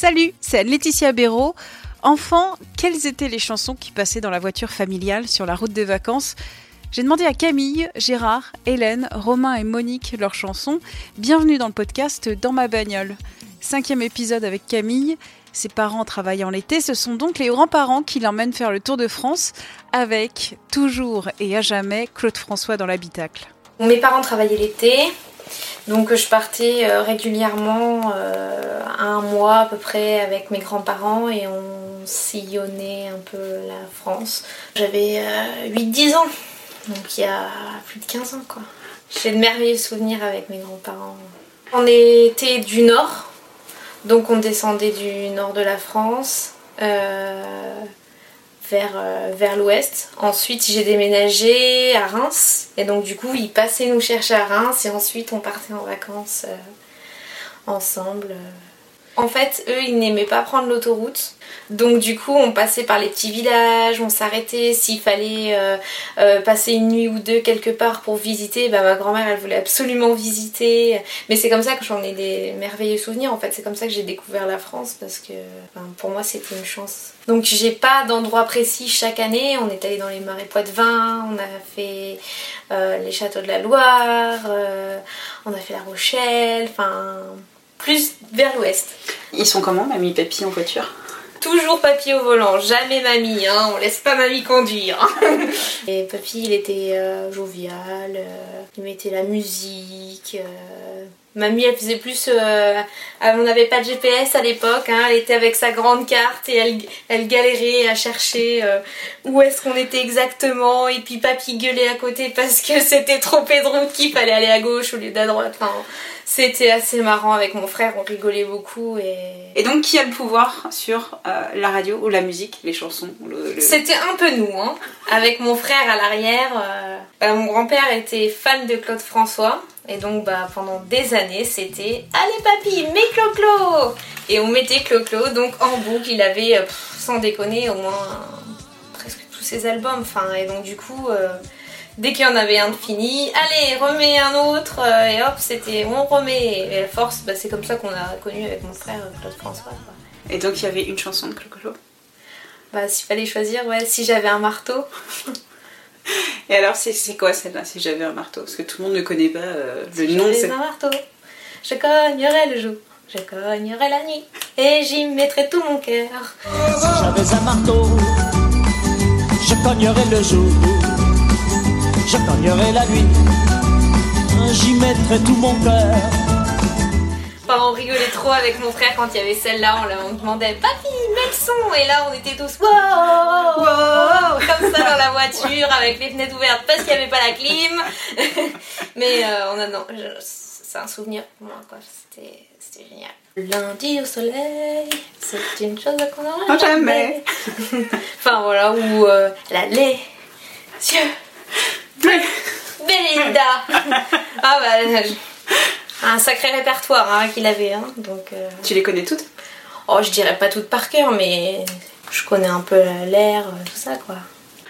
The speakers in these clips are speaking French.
Salut, c'est Laetitia Béraud. Enfant, quelles étaient les chansons qui passaient dans la voiture familiale sur la route des vacances J'ai demandé à Camille, Gérard, Hélène, Romain et Monique leurs chansons. Bienvenue dans le podcast Dans ma bagnole. Cinquième épisode avec Camille. Ses parents travaillant l'été, ce sont donc les grands-parents qui l'emmènent faire le tour de France avec toujours et à jamais Claude François dans l'habitacle. Mes parents travaillaient l'été, donc je partais euh, régulièrement euh, un mois à peu près avec mes grands-parents et on sillonnait un peu la France. J'avais 8-10 ans, donc il y a plus de 15 ans quoi. J'ai de merveilleux souvenirs avec mes grands-parents. On était du nord, donc on descendait du nord de la France. Euh, vers, euh, vers l'ouest. Ensuite, j'ai déménagé à Reims. Et donc, du coup, ils passaient nous chercher à Reims. Et ensuite, on partait en vacances euh, ensemble. En fait, eux, ils n'aimaient pas prendre l'autoroute. Donc du coup, on passait par les petits villages, on s'arrêtait s'il fallait euh, euh, passer une nuit ou deux quelque part pour visiter. Bah, ma grand-mère, elle voulait absolument visiter. Mais c'est comme ça que j'en ai des merveilleux souvenirs. En fait, c'est comme ça que j'ai découvert la France parce que pour moi, c'était une chance. Donc j'ai pas d'endroit précis chaque année. On est allé dans les marais Poitevin, on a fait euh, les châteaux de la Loire, on a fait la Rochelle, enfin plus vers l'ouest. Ils sont comment, mamie et papy en voiture? Toujours papy au volant, jamais mamie, hein, on laisse pas mamie conduire. et papy il était euh, jovial, euh, il mettait la musique. Euh, mamie elle faisait plus... on n'avait pas de GPS à l'époque, hein, elle était avec sa grande carte et elle, elle galérait à chercher où est-ce qu'on était exactement. Et puis papy gueulait à côté parce que c'était trop route qu'il fallait aller à gauche au lieu d'à droite. Enfin, c'était assez marrant avec mon frère, on rigolait beaucoup. Et, et donc, qui a le pouvoir sur euh, la radio ou la musique, les chansons C'était un peu nous, hein. Avec mon frère à l'arrière. Euh, bah, mon grand-père était fan de Claude François. Et donc, bah, pendant des années, c'était Allez, papy, mets Clo-Clo Et on mettait Clo-Clo, donc en boucle, il avait, euh, sans déconner, au moins presque tous ses albums. Enfin, et donc, du coup dès qu'il y en avait un de fini, allez, remets un autre, euh, et hop, c'était on remet. Et à force, bah, c'est comme ça qu'on a connu avec mon frère Claude François. Et donc il y avait une chanson de Clo Bah, s'il fallait choisir, ouais, si j'avais un marteau. et alors, c'est quoi celle-là, si j'avais un marteau? Parce que tout le monde ne connaît pas euh, le si nom de un marteau, je cognerais le jour. Je cognerais la nuit et j'y mettrais tout mon cœur. Si j'avais un marteau, je cognerais le jour je cognerai la nuit, j'y mettrai tout mon cœur. Trop avec mon frère quand il y avait celle-là, on, on demandait Papy, mets le son. Et là on était tous wow, wow, Comme ça dans la voiture avec les fenêtres ouvertes parce qu'il n'y avait pas la clim. Mais euh, on a, non, c'est un souvenir pour moi quoi, c'était, génial. Lundi au soleil, c'est une chose qu'on n'aura jamais. enfin voilà, ou euh, la lait, Dieu Belinda Ah bah, un sacré répertoire hein, qu'il avait. Hein, donc, euh. Tu les connais toutes? Oh, je dirais pas toutes par cœur, mais je connais un peu l'air, euh, tout ça quoi.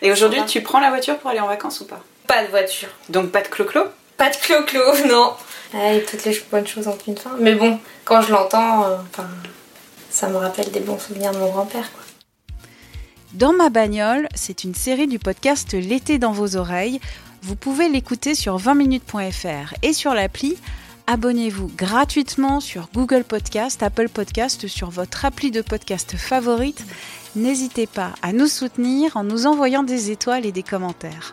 Et aujourd'hui, tu prends la voiture pour aller en vacances ou pas? Pas de voiture. Donc pas de clo-clo? Pas de clo-clo, non. Ouais, toutes les bonnes choses ont une fin. Mais bon, quand je l'entends, euh, ça me rappelle des bons souvenirs de mon grand-père. Quoi. Dans ma bagnole, c'est une série du podcast L'été dans vos oreilles. Vous pouvez l'écouter sur 20minutes.fr et sur l'appli. Abonnez-vous gratuitement sur Google Podcast, Apple Podcast, sur votre appli de podcast favorite. N'hésitez pas à nous soutenir en nous envoyant des étoiles et des commentaires.